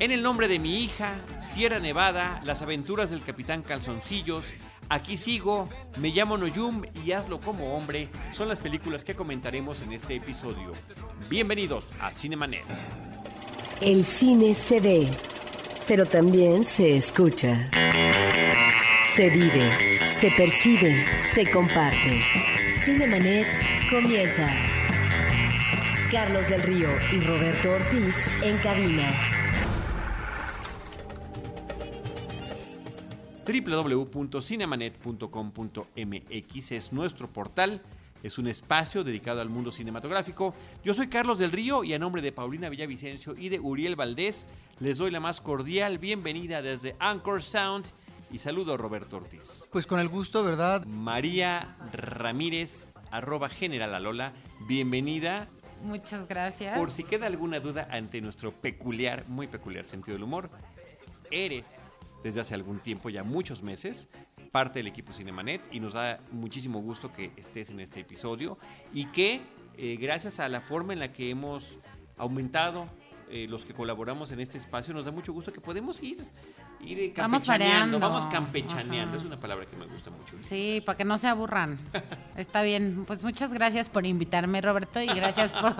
En el nombre de mi hija, Sierra Nevada, Las aventuras del Capitán Calzoncillos, Aquí sigo, Me llamo Noyum y Hazlo como hombre son las películas que comentaremos en este episodio. Bienvenidos a Cinemanet. El cine se ve, pero también se escucha. Se vive, se percibe, se comparte. Cinemanet comienza. Carlos del Río y Roberto Ortiz en cabina. www.cinemanet.com.mx es nuestro portal, es un espacio dedicado al mundo cinematográfico. Yo soy Carlos del Río y a nombre de Paulina Villavicencio y de Uriel Valdés les doy la más cordial bienvenida desde Anchor Sound y saludo a Roberto Ortiz. Pues con el gusto, ¿verdad? María Ramírez, arroba General Alola, bienvenida. Muchas gracias. Por si queda alguna duda ante nuestro peculiar, muy peculiar sentido del humor, eres desde hace algún tiempo, ya muchos meses, parte del equipo Cinemanet y nos da muchísimo gusto que estés en este episodio y que eh, gracias a la forma en la que hemos aumentado eh, los que colaboramos en este espacio, nos da mucho gusto que podemos ir, ir Vamos campechaneando, variando. vamos campechaneando, Ajá. es una palabra que me gusta mucho. Sí, para que no se aburran. Está bien. Pues muchas gracias por invitarme, Roberto, y gracias por,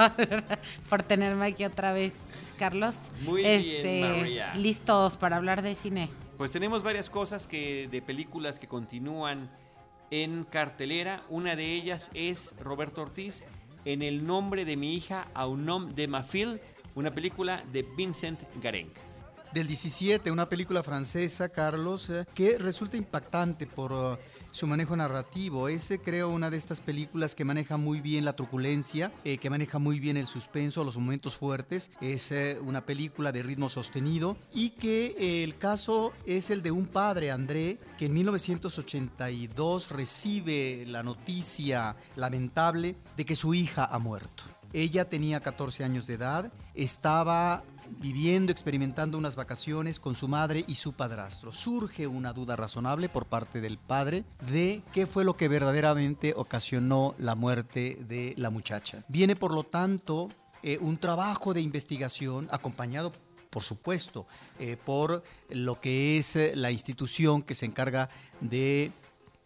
por tenerme aquí otra vez, Carlos. Muy bien, Este, María. Listos para hablar de cine. Pues tenemos varias cosas que de películas que continúan en cartelera. Una de ellas es Roberto Ortiz en el nombre de mi hija a un nom de ma fille, una película de Vincent Gareng. Del 17, una película francesa, Carlos, eh, que resulta impactante por eh, su manejo narrativo. Es, eh, creo, una de estas películas que maneja muy bien la truculencia, eh, que maneja muy bien el suspenso, los momentos fuertes. Es eh, una película de ritmo sostenido y que eh, el caso es el de un padre, André, que en 1982 recibe la noticia lamentable de que su hija ha muerto. Ella tenía 14 años de edad, estaba viviendo, experimentando unas vacaciones con su madre y su padrastro. Surge una duda razonable por parte del padre de qué fue lo que verdaderamente ocasionó la muerte de la muchacha. Viene, por lo tanto, eh, un trabajo de investigación acompañado por supuesto, eh, por lo que es eh, la institución que se encarga de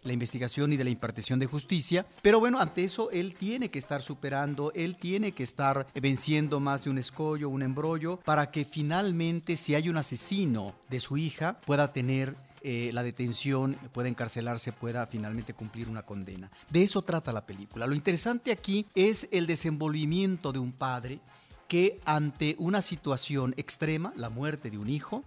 la investigación y de la impartición de justicia. Pero bueno, ante eso él tiene que estar superando, él tiene que estar venciendo más de un escollo, un embrollo, para que finalmente, si hay un asesino de su hija, pueda tener eh, la detención, pueda encarcelarse, pueda finalmente cumplir una condena. De eso trata la película. Lo interesante aquí es el desenvolvimiento de un padre que ante una situación extrema, la muerte de un hijo,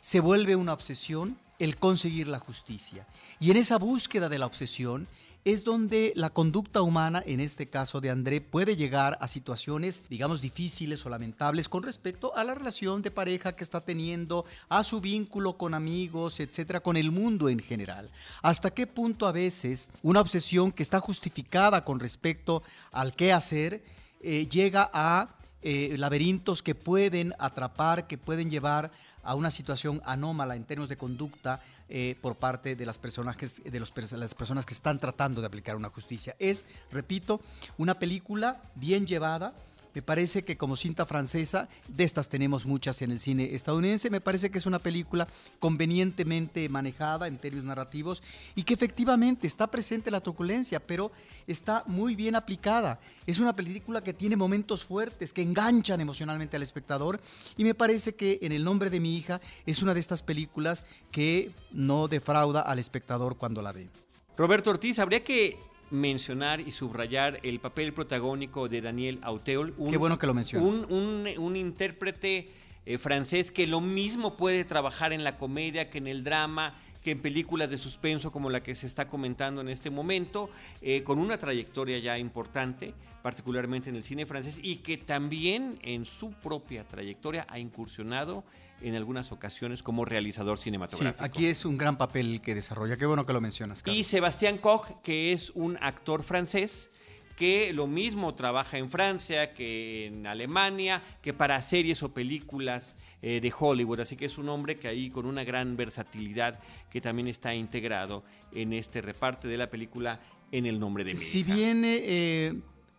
se vuelve una obsesión el conseguir la justicia. Y en esa búsqueda de la obsesión es donde la conducta humana, en este caso de André, puede llegar a situaciones, digamos, difíciles o lamentables con respecto a la relación de pareja que está teniendo, a su vínculo con amigos, etcétera, con el mundo en general. Hasta qué punto a veces una obsesión que está justificada con respecto al qué hacer eh, llega a eh, laberintos que pueden atrapar, que pueden llevar a una situación anómala en términos de conducta eh, por parte de las personajes, de las personas que están tratando de aplicar una justicia. Es, repito, una película bien llevada. Me parece que como cinta francesa, de estas tenemos muchas en el cine estadounidense, me parece que es una película convenientemente manejada en términos narrativos y que efectivamente está presente la truculencia, pero está muy bien aplicada. Es una película que tiene momentos fuertes, que enganchan emocionalmente al espectador y me parece que en el nombre de mi hija es una de estas películas que no defrauda al espectador cuando la ve. Roberto Ortiz, habría que mencionar y subrayar el papel protagónico de Daniel Auteol. un- Qué bueno que lo mencionas. Un, un- un intérprete eh, francés que lo mismo puede trabajar en la comedia que en el drama, que en películas de suspenso como la que se está comentando en este momento, eh, con una trayectoria ya importante, particularmente en el cine francés, y que también en su propia trayectoria ha incursionado en algunas ocasiones como realizador Sí, cinematográfico. aquí es un gran papel el que desarrolla. Qué bueno que lo mencionas, Y. Sebastián Koch, que es un actor francés que lo mismo trabaja en Francia que en Alemania, que para series o películas eh, de Hollywood. Así que es un hombre que ahí con una gran versatilidad que también está integrado en este reparte de la película en el nombre de mi Si hija. bien eh,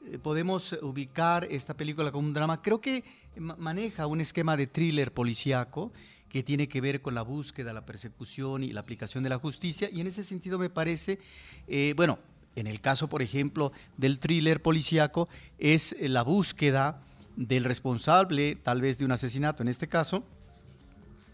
eh, podemos ubicar esta película como un drama. Creo que maneja un esquema de thriller policíaco que tiene que ver con la búsqueda, la persecución y la aplicación de la justicia. Y en ese sentido me parece, eh, bueno, en el caso, por ejemplo, del thriller policíaco, es la búsqueda del responsable, tal vez de un asesinato en este caso,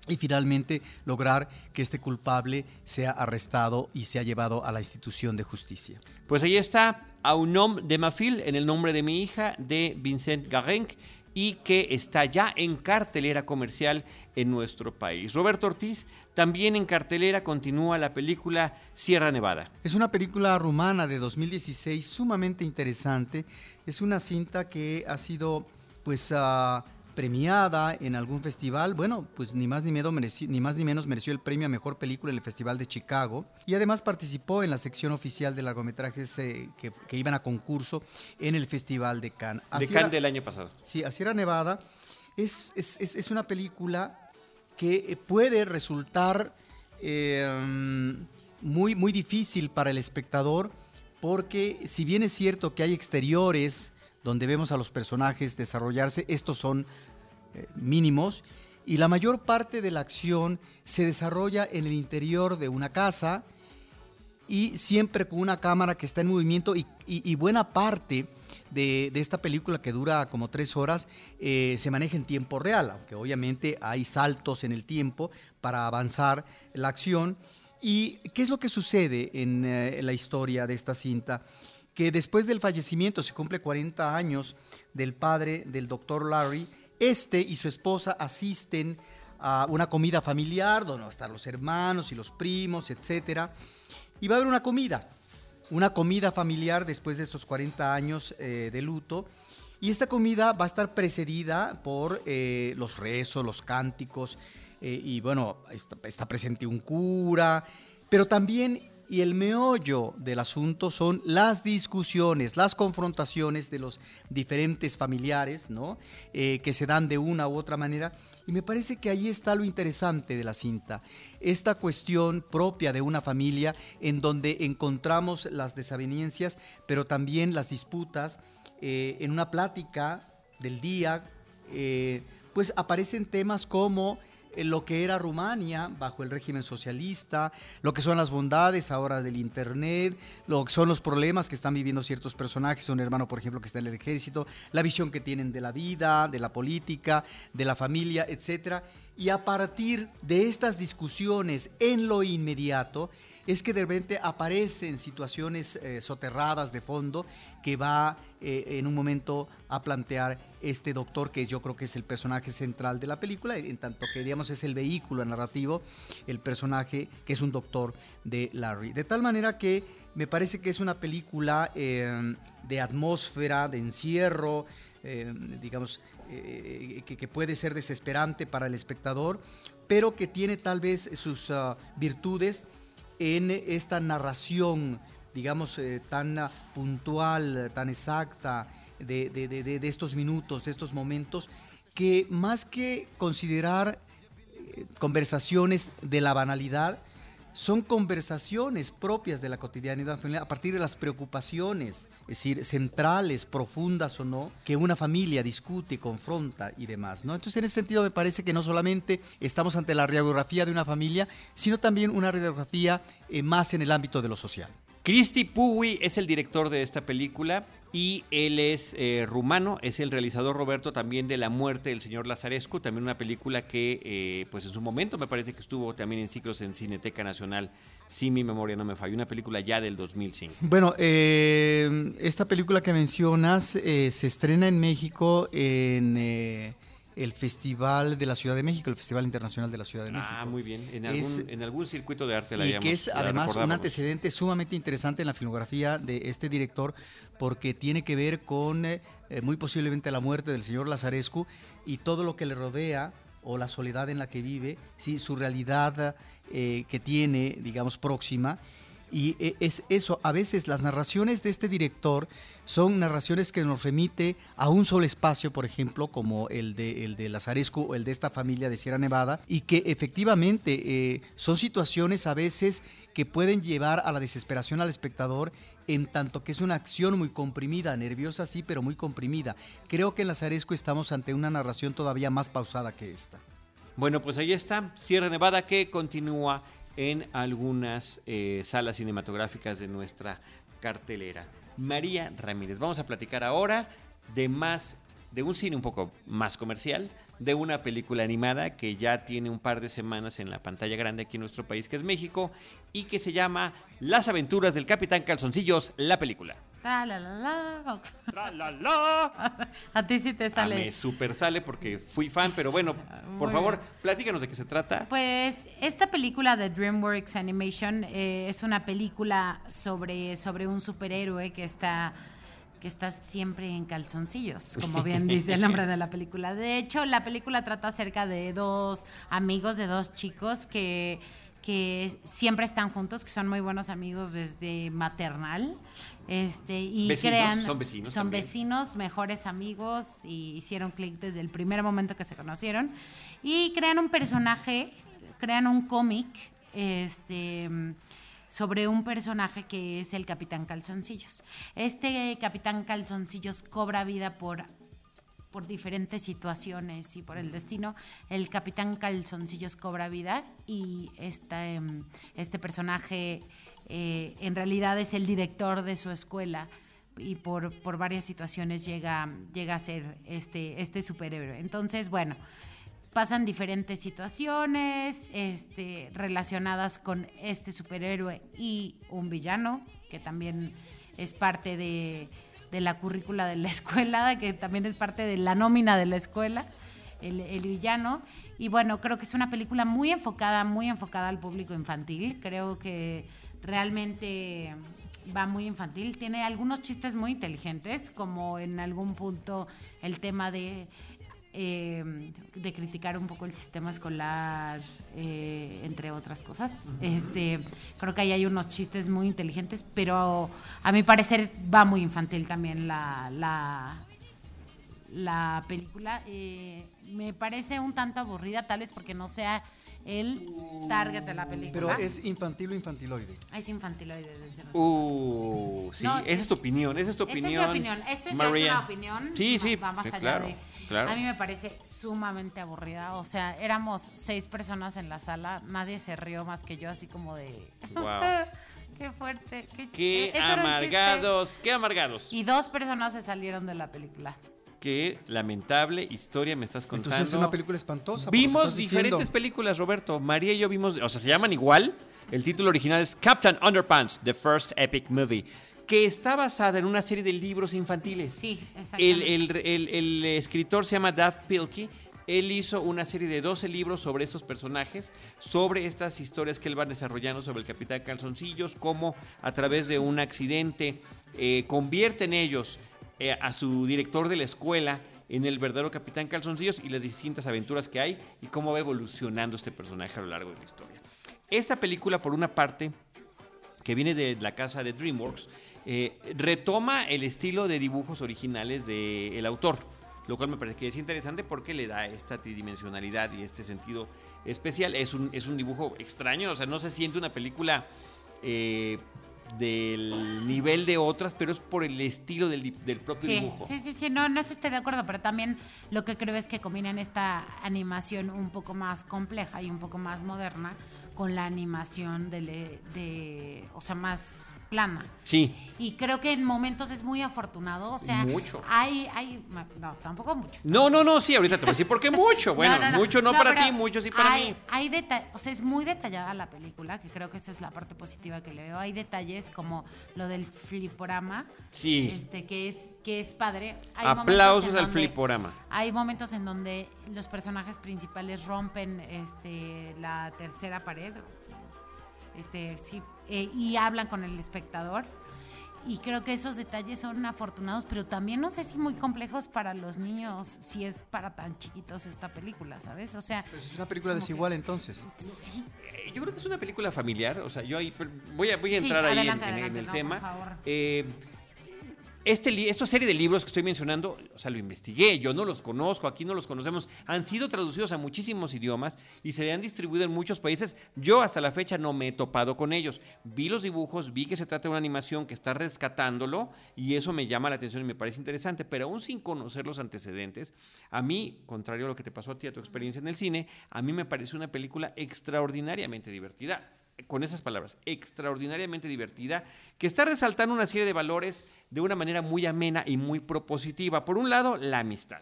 y finalmente lograr que este culpable sea arrestado y sea llevado a la institución de justicia. Pues ahí está, A un homme de ma fille, en el nombre de mi hija, de Vincent Garrenc, y que está ya en cartelera comercial en nuestro país. Roberto Ortiz, también en cartelera continúa la película Sierra Nevada. Es una película rumana de 2016 sumamente interesante. Es una cinta que ha sido pues uh, premiada en algún festival. Bueno, pues ni más ni, menos ni más ni menos mereció el premio a Mejor Película en el Festival de Chicago. Y además participó en la sección oficial de largometrajes eh, que, iban a concurso en el Festival de Cannes. de Cannes del año pasado. Sí, Sierra Nevada. Es, es, es, una película que puede resultar eh, muy, muy difícil para el espectador porque si bien es cierto que hay exteriores, donde vemos a los personajes desarrollarse, estos son eh, mínimos, y la mayor parte de la acción se desarrolla en el interior de una casa y siempre con una cámara que está en movimiento y, buena parte de, esta película que dura como tres horas eh, se maneja en tiempo real, aunque obviamente hay saltos en el tiempo para avanzar la acción. ¿Y qué es lo que sucede en eh, la historia de esta cinta? Que después del fallecimiento, se cumple 40 años del padre del doctor Larry, este y su esposa asisten a una comida familiar donde van a estar los hermanos y los primos, etc. Y va a haber una comida, una comida familiar después de estos 40 años eh, de luto. Y esta comida va a estar precedida por eh, los rezos, los cánticos, eh, y bueno, está, está presente un cura, pero también y el meollo del asunto son las discusiones, las confrontaciones de los diferentes familiares, ¿no? Eh, que se dan de una u otra manera. Y me parece que ahí está lo interesante de la cinta, esta cuestión propia de una familia en donde encontramos las desavenencias, pero también las disputas. Eh, en una plática del día, eh, pues aparecen temas como lo que era Rumania bajo el régimen socialista, lo que son las bondades ahora del Internet, lo que son los problemas que están viviendo ciertos personajes, un hermano, por ejemplo, que está en el ejército, la visión que tienen de la vida, de la política, de la familia, etc. Y a partir de estas discusiones en lo inmediato, es que de repente aparecen situaciones eh, soterradas de fondo que va eh, en un momento a plantear este doctor, que yo creo que es el personaje central de la película, en tanto que digamos es el vehículo narrativo, el personaje que es un doctor de Larry. De tal manera que me parece que es una película eh, de atmósfera, de encierro, digamos, que, puede ser desesperante para el espectador, pero que tiene tal vez sus ah, virtudes en esta narración, digamos, eh, tan puntual, tan exacta de, estos minutos, de estos momentos, que más que considerar eh, conversaciones de la banalidad, son conversaciones propias de la cotidianidad familiar a partir de las preocupaciones, es decir, centrales, profundas o no, que una familia discute, confronta y demás. ¿no? Entonces, en ese sentido, me parece que no solamente estamos ante la radiografía de una familia, sino también una radiografía eh, más en el ámbito de lo social. Cristi Puwi es el director de esta película y él es eh, rumano, es el realizador Roberto también de La muerte del señor Lazarescu, también una película que eh, pues en su momento me parece que estuvo también en ciclos en Cineteca Nacional, si mi memoria no me falla, una película ya del 2005. Bueno, eh, esta película que mencionas se estrena en México en el Festival de la Ciudad de México, el Festival Internacional de la Ciudad de ah, México. Ah, muy bien. En, algún, en algún circuito de arte la Y que es además un antecedente sumamente interesante en la filmografía de este director, porque tiene que ver con eh, muy posiblemente la muerte del señor Lazarescu y todo lo que le rodea o la soledad en la que vive, ¿sí? su realidad eh, que tiene, digamos, próxima y e, es eso, a veces las narraciones de este director son narraciones que nos remite a un solo espacio, por ejemplo, como el de, el de Lazarescu o el de esta familia de Sierra Nevada, y que efectivamente eh, son situaciones a veces que pueden llevar a la desesperación al espectador en tanto que es una acción muy comprimida, nerviosa sí, pero muy comprimida. Creo que en Lazaresco estamos ante una narración todavía más pausada que esta. Bueno, pues ahí está, Sierra Nevada que continúa en algunas eh, salas cinematográficas de nuestra cartelera. María Ramírez, vamos a platicar ahora de más, de un cine un poco más comercial, de una película animada que ya tiene un par de semanas en la pantalla grande aquí en nuestro país, que es México, y que se llama Las aventuras del Capitán Calzoncillos, la película. Tra, la, la, la. ¡Tra, la, la! A ti sí te Ah, sale. me super sale porque fui fan, pero bueno, por Muy favor, bien. platícanos de qué se trata. Pues esta película de DreamWorks Animation eh, es una película sobre, sobre un superhéroe que está que está siempre en calzoncillos, como bien dice el nombre de la película. De hecho, la película trata acerca de dos amigos, de dos chicos que, que siempre están juntos, que son muy buenos amigos desde maternal. Este, y Vecinos, crean, son vecinos son también. vecinos, mejores amigos y hicieron clic desde el primer momento que se conocieron y crean un personaje, crean un cómic este sobre un personaje que es el Capitán Calzoncillos. Este Capitán Calzoncillos cobra vida por por diferentes situaciones y por el destino, el Capitán Calzoncillos cobra vida y esta, em, este personaje eh, en realidad es el director de su escuela y por, por varias situaciones llega, llega a ser este, este superhéroe. Entonces, bueno, pasan diferentes situaciones este, relacionadas con este superhéroe y un villano, que también es parte de, de la currícula de la escuela, que también es parte de la nómina de la escuela, el, el villano. Y bueno, creo que es una película muy enfocada, muy enfocada al público infantil. Creo que realmente va muy infantil. Tiene algunos chistes muy inteligentes, como en algún punto el tema de eh, de criticar un poco el sistema escolar, eh, entre otras cosas. Este, creo que ahí hay unos chistes muy inteligentes, pero a mi parecer va muy infantil también la, la, la película. Eh, me parece un tanto aburrida, tal vez porque no sea el target de la película. Pero es infantil o infantiloide. Es infantiloide, desde luego. Uh, sí, No, esa es tu opinión, esa es tu Esta opinión. es mi opinión. Esta ya es María. una opinión. Sí, va- sí, Va más eh, allá claro, de. claro. A mí me parece sumamente aburrida. O sea, éramos seis personas en la sala. Nadie se rió más que yo, así como de. Guau. qué fuerte. Qué, Qué amargados, qué amargados. Y dos personas se salieron de la película. Qué lamentable historia me estás contando. Entonces es una película espantosa. Vimos diciendo. diferentes películas, Roberto. María y yo vimos, o sea, se llaman igual. El título original es Captain Underpants, The First Epic Movie, que está basada en una serie de libros infantiles. Sí, El, exactamente. el- el- el escritor se llama Dav Pilkey. Él hizo una serie de 12 libros sobre estos personajes, sobre estas historias que él va desarrollando sobre el Capitán Calzoncillos, cómo a través de un accidente eh, convierte en ellos eh, a su director de la escuela en el verdadero Capitán Calzoncillos y las distintas aventuras que hay y cómo va evolucionando este personaje a lo largo de la historia. Esta película, por una parte, que viene de la casa de DreamWorks, eh, retoma el estilo de dibujos originales del autor, lo cual me parece que es interesante porque le da esta tridimensionalidad y este sentido especial. Es un, es un dibujo extraño, o sea, no se siente una película eh, del nivel de otras, pero es por el estilo del, del propio Sí, dibujo. sí, sí, sí, no, no estoy de acuerdo, pero también lo que creo es que combinan esta animación un poco más compleja y un poco más moderna con la animación de, de o sea, más plana. Sí, Y creo que en momentos es muy afortunado, o sea, Mucho. hay, hay, no, tampoco mucho. No, no, no, sí, ahorita te voy a decir por qué mucho. Bueno, mucho no, para ti, mucho sí para hay, mí. Hay deta- o sea, es muy detallada la película, que creo que esa es la parte positiva que le veo. Hay detalles como lo del fliporama, Sí. este, que es que es padre. Hay Aplausos al fliporama. Hay momentos en donde los personajes principales rompen este, la tercera pared, este, sí, eh, y hablan con el espectador. Y creo que esos detalles son afortunados, pero también no sé si muy complejos para los niños, si es para tan chiquitos esta película, ¿sabes? O sea, Pues es una película que- desigual entonces. sí, Eh, Yo creo que es una película familiar, o sea, yo ahí pero voy a, voy a Sí, entrar ahí en- adelante, en, en adelante, el no, tema. por favor. Eh, este, esta serie de libros que estoy mencionando, o sea, lo investigué, yo no los conozco, aquí no los conocemos, han sido traducidos a muchísimos idiomas y se han distribuido en muchos países. Yo hasta la fecha no me he topado con ellos. Vi los dibujos, vi que se trata de una animación que está rescatándolo y eso me llama la atención y me parece interesante, pero aún sin conocer los antecedentes, a mí, contrario a lo que te pasó a ti, a tu experiencia en el cine, a mí me parece una película extraordinariamente divertida con esas palabras, extraordinariamente divertida, que está resaltando una serie de valores de una manera muy amena y muy propositiva. Por un lado, la amistad.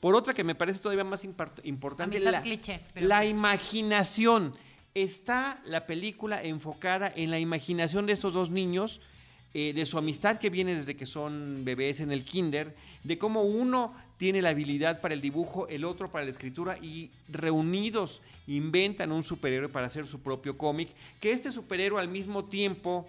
Por otra, que me parece todavía más importante, la, cliché, imaginación. Está la película enfocada en la imaginación de estos dos niños, eh, de su amistad que viene desde que son bebés en el kinder, de cómo uno tiene la habilidad para el dibujo, el otro para la escritura y reunidos inventan un superhéroe para hacer su propio cómic, que este superhéroe al mismo tiempo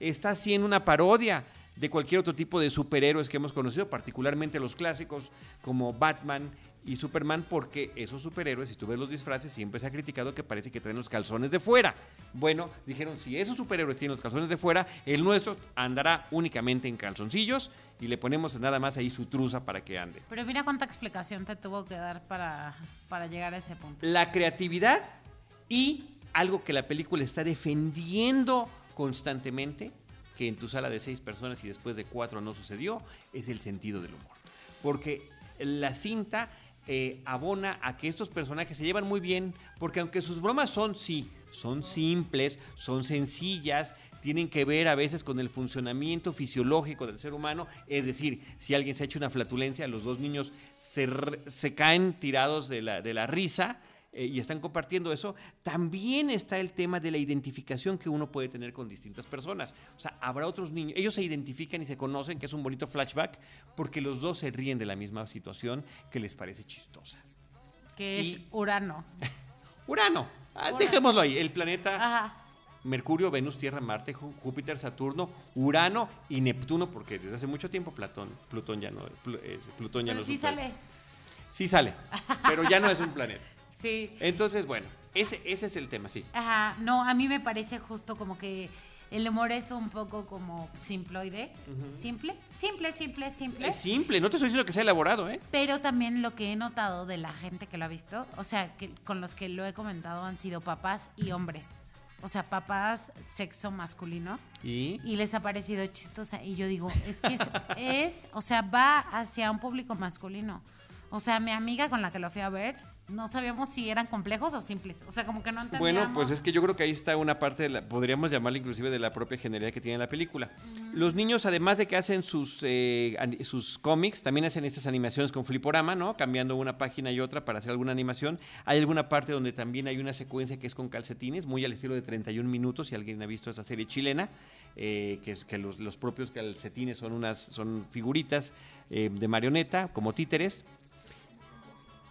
está haciendo una parodia de cualquier otro tipo de superhéroes que hemos conocido, particularmente los clásicos como Batman y Superman, porque esos superhéroes, si tú ves los disfraces, siempre se ha criticado que parece que traen los calzones de fuera. Bueno, dijeron, si esos superhéroes tienen los calzones de fuera, el nuestro andará únicamente en calzoncillos y le ponemos nada más ahí su truza para que ande. Pero mira cuánta explicación te tuvo que dar para, para llegar a ese punto. la creatividad y algo que la película está defendiendo constantemente, que en tu sala de seis personas y después de cuatro no sucedió, es el sentido del humor. Porque la cinta eh, abona a que estos personajes se llevan muy bien, porque aunque sus bromas son, sí, son simples, son sencillas, tienen que ver a veces con el funcionamiento fisiológico del ser humano, es decir, si alguien se ha hecho una flatulencia, los dos niños se, se caen tirados de la, de la risa, eh, y están compartiendo eso, también está el tema de la identificación que uno puede tener con distintas personas. O sea, habrá otros niños, ellos se identifican y se conocen, que es un bonito flashback, porque los dos se ríen de la misma situación que les parece chistosa. Que es Y- Urano. Urano, ah, Urano. dejémoslo ahí, el planeta Ajá. Mercurio, Venus, Tierra, Marte, Júpiter, Saturno, Urano y Neptuno, porque desde hace mucho tiempo Platón, Plutón ya no, Plu- es- Plutón ya Pero no es sí un planeta. sale. Sí sale, pero ya no es un planeta. Sí. Entonces, bueno, ese, ese es el tema, sí. Ajá, no, a mí me parece justo como que el humor es un poco como simploide. Simple, simple, simple, simple. Es simple, no te estoy diciendo que sea elaborado, ¿eh? Pero también lo que he notado de la gente que lo ha visto, o sea, que con los que lo he comentado han sido papás y hombres. O sea, papás sexo masculino. Y Y les ha parecido chistosa. Y yo digo, es que es, es, o sea, va hacia un público masculino. O sea, mi amiga con la que lo fui a ver, no sabíamos si eran complejos o simples. O sea, como que no entendíamos. bueno, pues es que yo creo que ahí está una parte, de la- podríamos llamarla inclusive de la propia genialidad que tiene la película. Los niños, además de que hacen sus, eh, sus cómics, también hacen estas animaciones con Fliporama, ¿no? Cambiando una página y otra para hacer alguna animación. Hay alguna parte donde también hay una secuencia que es con calcetines, muy al estilo de 31 minutos, si alguien ha visto esa serie chilena, eh, que es que los, los propios calcetines son unas son figuritas eh, de marioneta, como títeres.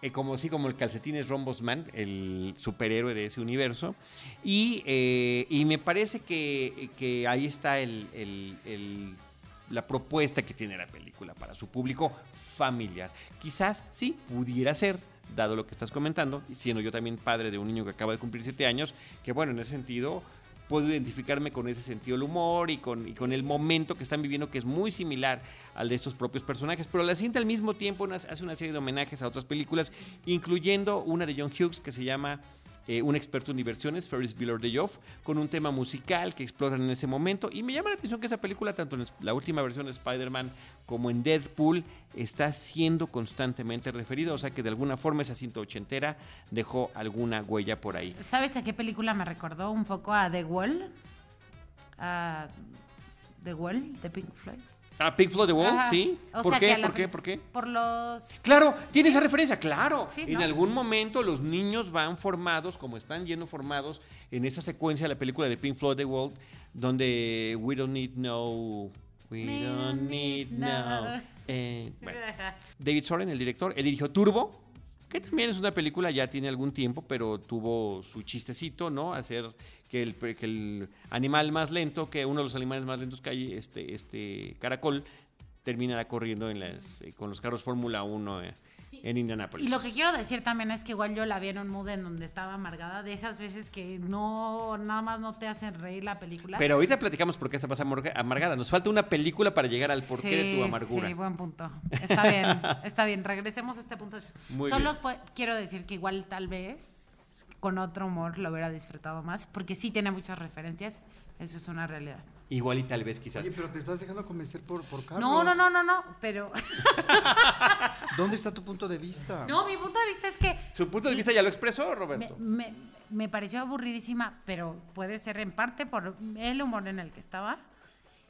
Eh, como sí, como el calcetín es Rombosman, el superhéroe de ese universo. Y, eh, y me parece que, que ahí está el- el- el- la propuesta que tiene la película para su público familiar. Quizás sí pudiera ser, dado lo que estás comentando, siendo yo también padre de un niño que acaba de cumplir siete años, que bueno, en ese sentido puedo identificarme con ese sentido del humor y con, y con el momento que están viviendo, que es muy similar al de estos propios personajes. Pero la cinta al mismo tiempo hace una serie de homenajes a otras películas, incluyendo una de John Hughes que se llama eh, Un experto en diversiones, Ferris Bueller Day Off, con un tema musical que explotan en ese momento. Y me llama la atención que esa película, tanto en la última versión de Spider-Man como en Deadpool, está siendo constantemente referida. O sea que de alguna forma esa cinta ochentera dejó alguna huella por ahí. ¿Sabes a qué película me recordó un poco a The Wall? A The Wall de Pink Floyd. Ah, Pink Floyd The Wall, Ajá. sí. O ¿Por sea, qué? que a la ¿Por qué? ¿Por qué? Por los... Claro, tiene esa referencia, claro. Sí, en ¿no? algún momento los niños van formados, como están yendo formados en esa secuencia de la película de Pink Floyd The World, donde We Don't Need No. We We Don't don't Need need No. no. Eh, bueno. David Soren, el director, él dirigió Turbo, que también es una película, ya tiene algún tiempo, pero tuvo su chistecito, ¿no? Hacer que el, que el animal más lento, que uno de los animales más lentos que hay, este, este caracol, terminará corriendo en las, eh, con los carros Fórmula 1 eh, en Indianápolis. Y lo que quiero decir también es que igual yo la vi en un mood en donde estaba amargada, de esas veces que no, nada más no te hacen reír la película. Pero ahorita platicamos por qué estás amorga- amargada. Nos falta una película para llegar al porqué de tu Sí, amargura. Sí, buen punto. Está bien, está bien. Regresemos a este punto. Muy Solo bien. quiero decir que igual tal vez con otro humor lo hubiera disfrutado más, porque sí tiene muchas referencias. Eso es una realidad. Igual y tal vez quizás. Oye, pero te estás dejando convencer por, por Carlos. No, no, no, no, no. Pero ¿Dónde está tu punto de vista? no, mi punto de vista es que Su punto de vista ya lo expresó, me, Roberto. me- me pareció aburridísima, pero puede ser en parte por el humor en el que estaba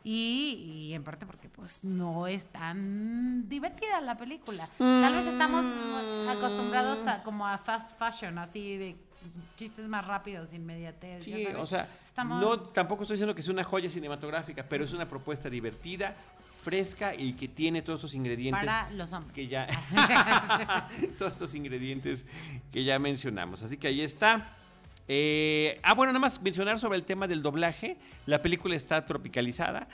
y, y en parte porque pues no es tan divertida la película. Tal vez estamos acostumbrados a, como a fast fashion, así de chistes más rápidos, inmediatez. Sí, o sea, Estamos- no, tampoco estoy diciendo que es una joya cinematográfica, pero es una propuesta divertida, fresca y que tiene todos esos ingredientes para los hombres. que ya todos estos ingredientes que ya mencionamos. Así que ahí está. Eh, ah, bueno, nada más mencionar sobre el tema del doblaje. La película está tropicalizada.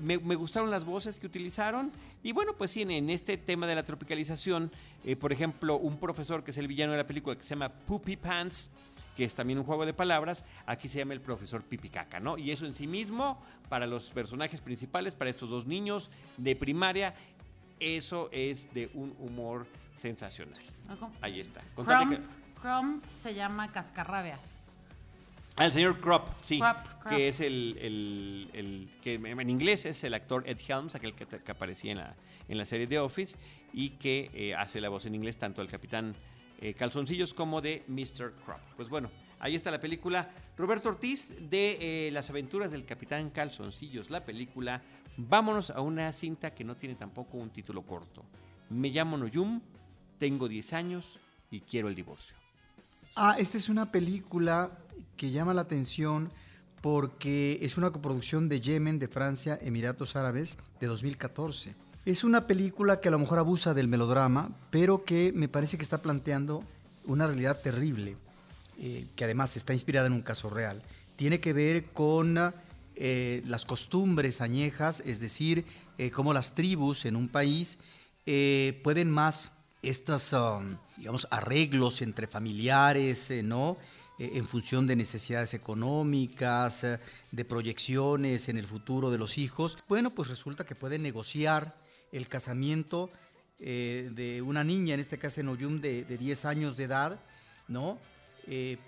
Me, me gustaron las voces que utilizaron. Y bueno, pues sí, en, en este tema de la tropicalización, eh, por ejemplo, un profesor que es el villano de la película que se llama Poopy Pants, que es también un juego de palabras, aquí se llama el profesor Pipicaca, ¿no? Y eso en sí mismo, para los personajes principales, para estos dos niños de primaria, eso es de un humor sensacional. Ahí está. Crumb, que- Crumb se llama cascarrabias. Ah, el señor Crop, sí. Crop, Crop. Que es el, el- el- que en inglés es el actor Ed Helms, aquel que, que aparecía en la, en la serie The Office y que eh, hace la voz en inglés tanto del capitán eh, Calzoncillos como de Mr. Crop. Pues bueno, ahí está la película. Roberto Ortiz de eh, Las aventuras del capitán Calzoncillos, la película. Vámonos a una cinta que no tiene tampoco un título corto. Me llamo Noyum, tengo 10 años y quiero el divorcio. Ah, esta es una película que llama la atención porque es una coproducción de Yemen, de Francia, Emiratos Árabes, de 2014. Es una película que a lo mejor abusa del melodrama, pero que me parece que está planteando una realidad terrible, eh, que además está inspirada en un caso real. Tiene que ver con eh, las costumbres añejas, es decir, eh, cómo las tribus en un país pueden más estos, um, digamos, arreglos entre familiares, ¿no? Eh, en función de necesidades económicas, eh, de proyecciones en el futuro de los hijos. Bueno, pues resulta que pueden negociar el casamiento eh, de una niña, en este caso en Oyum, de, de 10 años de edad, ¿no?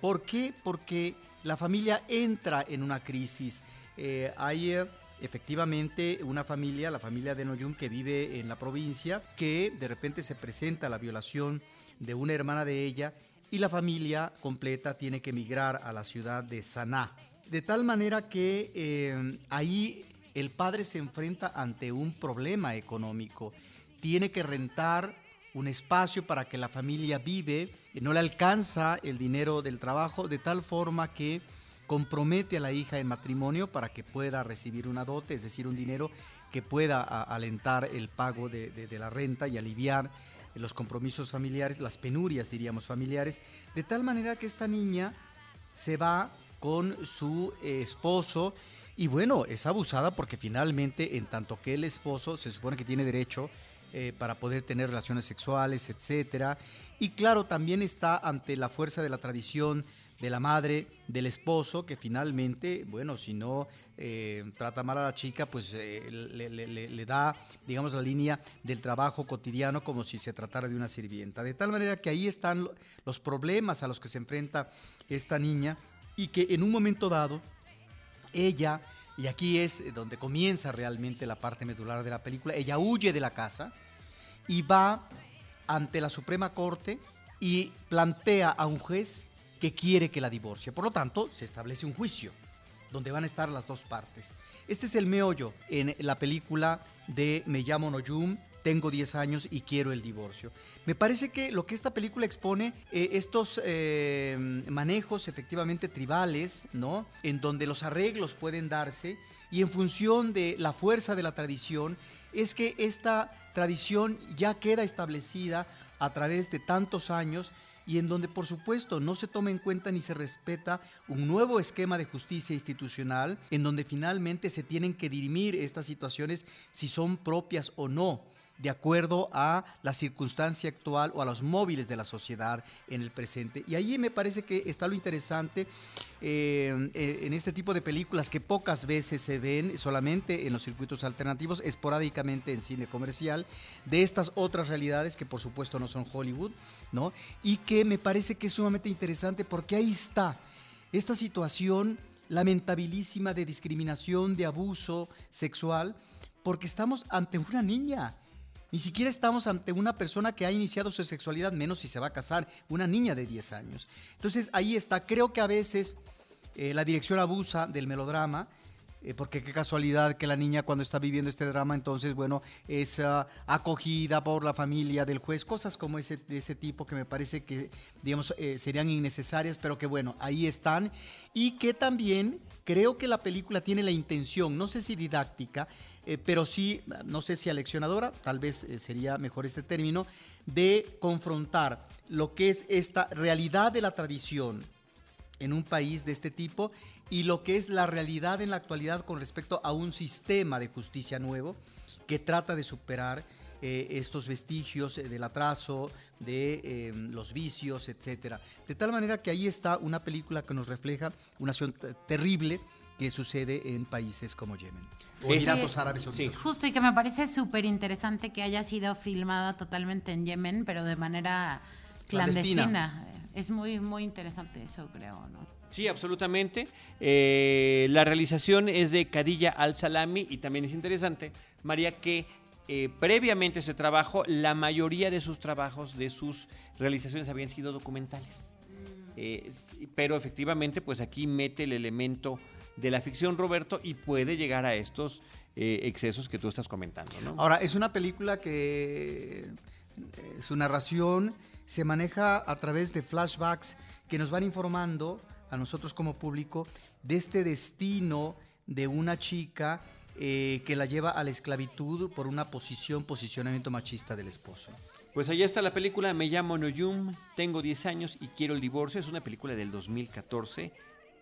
¿Por qué? Porque la familia entra en una crisis. Hay efectivamente una familia, la familia de Noyum, que vive en la provincia, que de repente se presenta la violación de una hermana de ella y la familia completa tiene que emigrar a la ciudad de Saná. De tal manera que eh, ahí el padre se enfrenta ante un problema económico. Tiene que rentar un espacio para que la familia vive, y no le alcanza el dinero del trabajo, de tal forma que compromete a la hija en matrimonio para que pueda recibir una dote, es decir, un dinero que pueda alentar el pago de- de la renta y aliviar los compromisos familiares, las penurias, diríamos, familiares, de tal manera que esta niña se va con su eh, esposo y bueno, es abusada porque finalmente, en tanto que el esposo se supone que tiene derecho eh, para poder tener relaciones sexuales, etcétera, y claro, también está ante la fuerza de la tradición de la madre del esposo, que finalmente, bueno, si no eh, trata mal a la chica, pues eh, le, da, digamos, la línea del trabajo cotidiano como si se tratara de una sirvienta. De tal manera que ahí están lo- los problemas a los que se enfrenta esta niña y que en un momento dado, ella, y aquí es donde comienza realmente la parte medular de la película, ella huye de la casa y va ante la Suprema Corte y plantea a un juez que quiere que la divorcie. Por lo tanto, se establece un juicio donde van a estar las dos partes. Este es el meollo en la película de Me llamo Noyum, tengo 10 años y quiero el divorcio. Me parece que lo que esta película expone, eh, estos eh, manejos efectivamente tribales, ¿no? En donde los arreglos pueden darse y en función de la fuerza de la tradición, es que esta tradición ya queda establecida a través de tantos años y en donde por supuesto no se toma en cuenta ni se respeta un nuevo esquema de justicia institucional en donde finalmente se tienen que dirimir estas situaciones si son propias o no de acuerdo a la circunstancia actual o a los móviles de la sociedad en el presente. Y ahí me parece que está lo interesante eh, eh, en este tipo de películas que pocas veces se ven solamente en los circuitos alternativos, esporádicamente en cine comercial, de estas otras realidades que por supuesto no son Hollywood, ¿no? Y que me parece que es sumamente interesante porque ahí está esta situación lamentabilísima de discriminación, de abuso sexual, porque estamos ante una niña. Ni siquiera estamos ante una persona que ha iniciado su sexualidad, menos si se va a casar, una niña de 10 años. Entonces ahí está. Creo que a veces eh, la dirección abusa del melodrama eh, porque qué casualidad que la niña cuando está viviendo este drama, entonces, bueno, es ah, acogida por la familia del juez, cosas como ese, ese tipo que me parece que, digamos, eh, serían innecesarias, pero que bueno, ahí están. Y que también creo que la película tiene la intención, no sé si didáctica, eh, pero sí, no sé si aleccionadora, tal vez sería mejor este término, de confrontar lo que es esta realidad de la tradición en un país de este tipo y lo que es la realidad en la actualidad con respecto a un sistema de justicia nuevo que trata de superar eh, estos vestigios eh, del atraso, de em, los vicios, etcétera. De tal manera que ahí está una película que nos refleja una acción terrible que sucede en países como Yemen o Emiratos Árabes Unidos. Justo y que me parece súper interesante que haya sido filmada totalmente en Yemen, pero de manera clandestina. clandestina. Es muy, muy interesante eso, creo, ¿no? Sí, absolutamente. Eh, la realización es de Cadilla Al-Salami y también es interesante, María, que eh, previamente a este trabajo, la mayoría de sus trabajos, de sus realizaciones habían sido documentales. Eh, pero efectivamente, pues aquí mete el elemento de la ficción, Roberto, y puede llegar a estos excesos que tú estás comentando. ¿no? Ahora, es una película que su narración se maneja a través de flashbacks que nos van informando a nosotros como público de este destino de una chica eh, que la lleva a la esclavitud por una posición, posicionamiento machista del esposo. Pues allá está la película, me llamo Noyum, tengo 10 años y quiero el divorcio, es una película del 2014.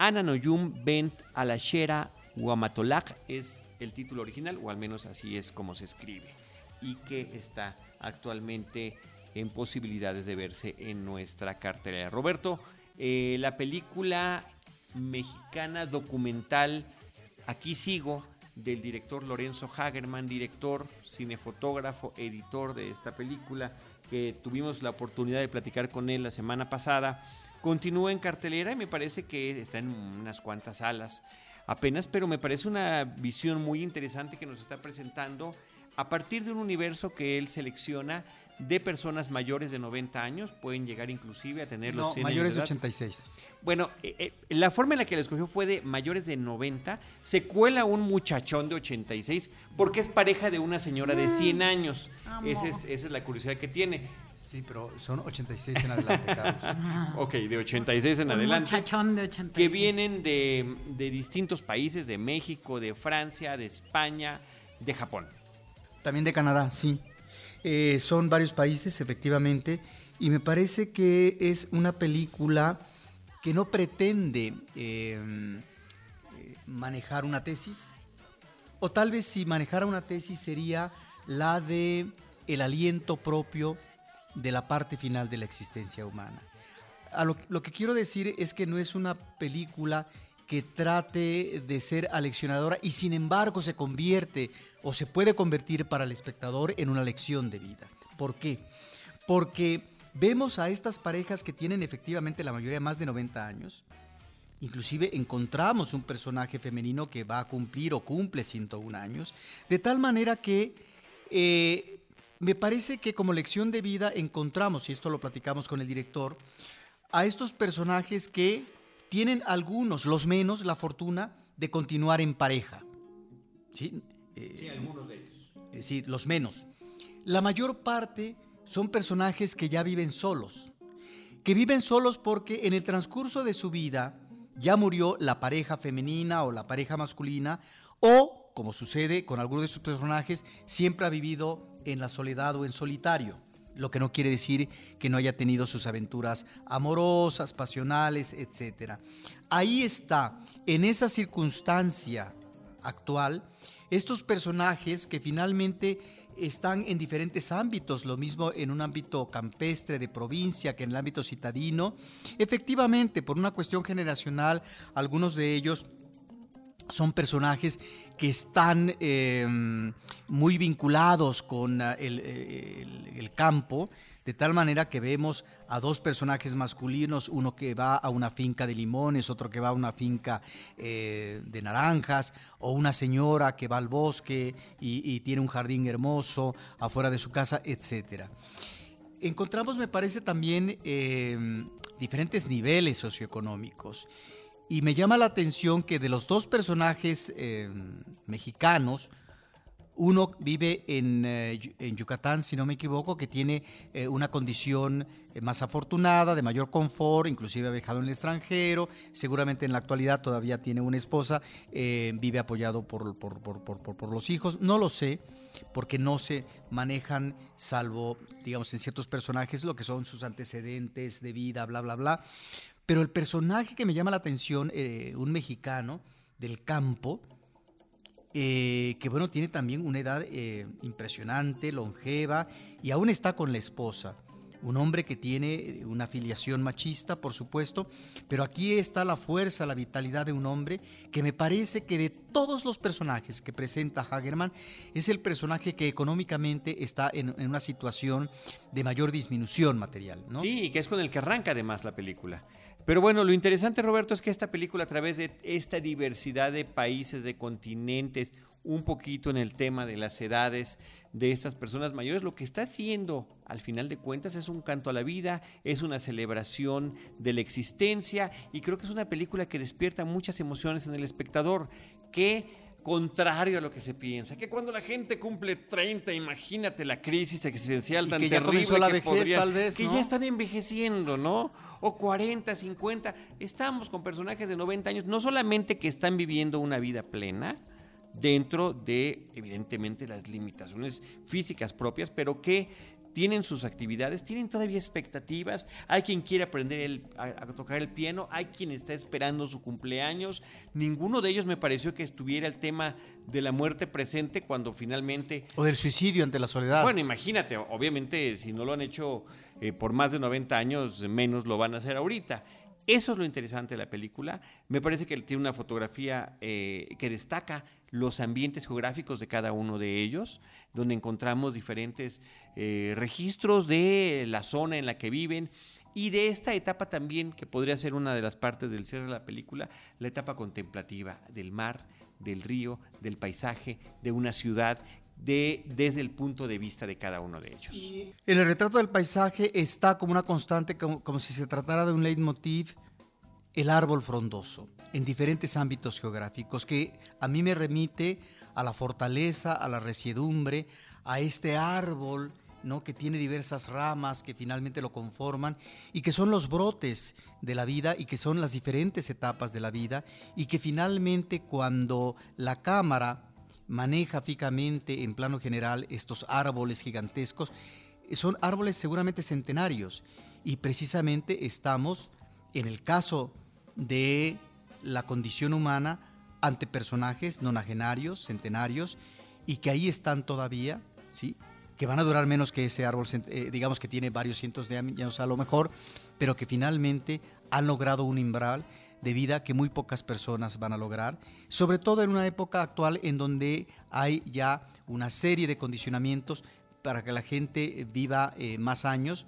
Ana Noyum Bent Alashera Guamatolak es el título original, o al menos así es como se escribe, y que está actualmente en posibilidades de verse en nuestra cartelera. Roberto, eh, la película mexicana documental Aquí sigo del director Lorenzo Hagerman, director, cinefotógrafo, editor de esta película, que tuvimos la oportunidad de platicar con él la semana pasada. Continúa en cartelera y me parece que está en unas cuantas salas apenas, pero me parece una visión muy interesante que nos está presentando a partir de un universo que él selecciona de personas mayores de 90 años, pueden llegar inclusive a tener los no, mayores de, 86. Bueno, eh, eh, la forma en la que lo escogió fue de mayores de 90, se cuela un muchachón de 86 porque es pareja de una señora de 100 años. Esa es, esa es la curiosidad que tiene. Sí, pero son 86 en adelante, Carlos. ok, de 86 en un adelante. Muchachón de 86. Que vienen de, de distintos países, de México, de Francia, de España, de Japón. También de Canadá, sí. Eh, son varios países, efectivamente, y me parece que es una película que no pretende eh, manejar una tesis, o tal vez si manejara una tesis sería la de el aliento propio de la parte final de la existencia humana. lo, que quiero decir es que no es una película que trate de ser aleccionadora y sin embargo se convierte o se puede convertir para el espectador en una lección de vida. ¿Por qué? Porque vemos a estas parejas que tienen efectivamente la mayoría más de 90 años. Inclusive encontramos un personaje femenino que va a cumplir o cumple 101 años. De tal manera que eh, me parece que como lección de vida encontramos, y esto lo platicamos con el director, a estos personajes que tienen algunos, los menos, la fortuna de continuar en pareja. Sí, eh, algunos de ellos. Eh, sí, los menos. La mayor parte son personajes que ya viven solos, que viven solos porque en el transcurso de su vida ya murió la pareja femenina o la pareja masculina, o, como sucede con algunos de sus personajes, siempre ha vivido en la soledad o en solitario lo que no quiere decir que no haya tenido sus aventuras amorosas, pasionales, etc. Ahí está, en esa circunstancia actual, estos personajes que finalmente están en diferentes ámbitos, lo mismo en un ámbito campestre de provincia que en el ámbito citadino. Efectivamente, por una cuestión generacional, algunos de ellos son personajes que están em, muy vinculados con ah, el, campo, de tal manera que vemos a dos personajes masculinos, uno que va a una finca de limones, otro que va a una finca eh, de naranjas, o una señora que va al bosque y, tiene un jardín hermoso afuera de su casa, etc. Encontramos, me parece, también em, diferentes niveles socioeconómicos. Y me llama la atención que de los dos personajes eh, mexicanos, uno vive eh, en, Yucatán, si no me equivoco, que tiene eh, una condición más afortunada, de mayor confort, inclusive ha viajado en el extranjero, seguramente en la actualidad todavía tiene una esposa, vive apoyado por, por, los hijos, no lo sé, porque no se manejan, salvo, digamos, en ciertos personajes, lo que son sus antecedentes de vida, bla, bla, bla. Pero el personaje que me llama la atención, eh, un mexicano del campo, eh, que bueno, tiene también una edad eh, impresionante, longeva, y aún está con la esposa. Un hombre que tiene una afiliación machista, por supuesto, pero aquí está la fuerza, la vitalidad de un hombre que me parece que de todos los personajes que presenta Hagerman, es el personaje que económicamente está en, una situación de mayor disminución material. ¿no? Sí, que es con el que arranca además la película. Pero bueno, lo interesante, Roberto, es que esta película, a través de esta diversidad de países, de continentes, un poquito en el tema de las edades de estas personas mayores, lo que está haciendo, al final de cuentas, es un canto a la vida, es una celebración de la existencia, y creo que es una película que despierta muchas emociones en el espectador, que contrario a lo que se piensa, que cuando la gente cumple 30, imagínate la crisis existencial tan que terrible ya la que vejez, tal vez, que ya están envejeciendo, ¿no? O 40, 50, estamos con personajes de 90 años, no solamente que están viviendo una vida plena dentro de evidentemente las limitaciones físicas propias, pero que tienen sus actividades, tienen todavía expectativas. Hay quien quiere aprender a, tocar el piano, hay quien está esperando su cumpleaños. Ninguno de ellos me pareció que estuviera el tema de la muerte presente cuando finalmente... O del suicidio ante la soledad. Bueno, imagínate, obviamente si no lo han hecho eh, por más de 90 años, menos lo van a hacer ahorita. Eso es lo interesante de la película. Me parece que tiene una fotografía eh, que destaca los ambientes geográficos de cada uno de ellos, donde encontramos diferentes eh, registros de la zona en la que viven y de esta etapa también, que podría ser una de las partes del cierre de la película, la etapa contemplativa del mar, del río, del paisaje, de una ciudad de, desde el punto de vista de cada uno de ellos. En el retrato del paisaje está como una constante, como, como si se tratara de un leitmotiv, el árbol frondoso en diferentes ámbitos geográficos, que a mí me remite a la fortaleza, a la resiedumbre, a este árbol ¿no? que tiene diversas ramas que finalmente lo conforman y que son los brotes de la vida y que son las diferentes etapas de la vida y que finalmente cuando la cámara maneja fijamente en plano general estos árboles gigantescos, son árboles seguramente centenarios y precisamente estamos en el caso de la condición humana ante personajes nonagenarios, centenarios, y que ahí están todavía, ¿sí? que van a durar menos que ese árbol, eh, digamos que tiene varios cientos de años a lo mejor, pero que finalmente han logrado un umbral de vida que muy pocas personas van a lograr, sobre todo en una época actual en donde hay ya una serie de condicionamientos para que la gente viva eh, más años,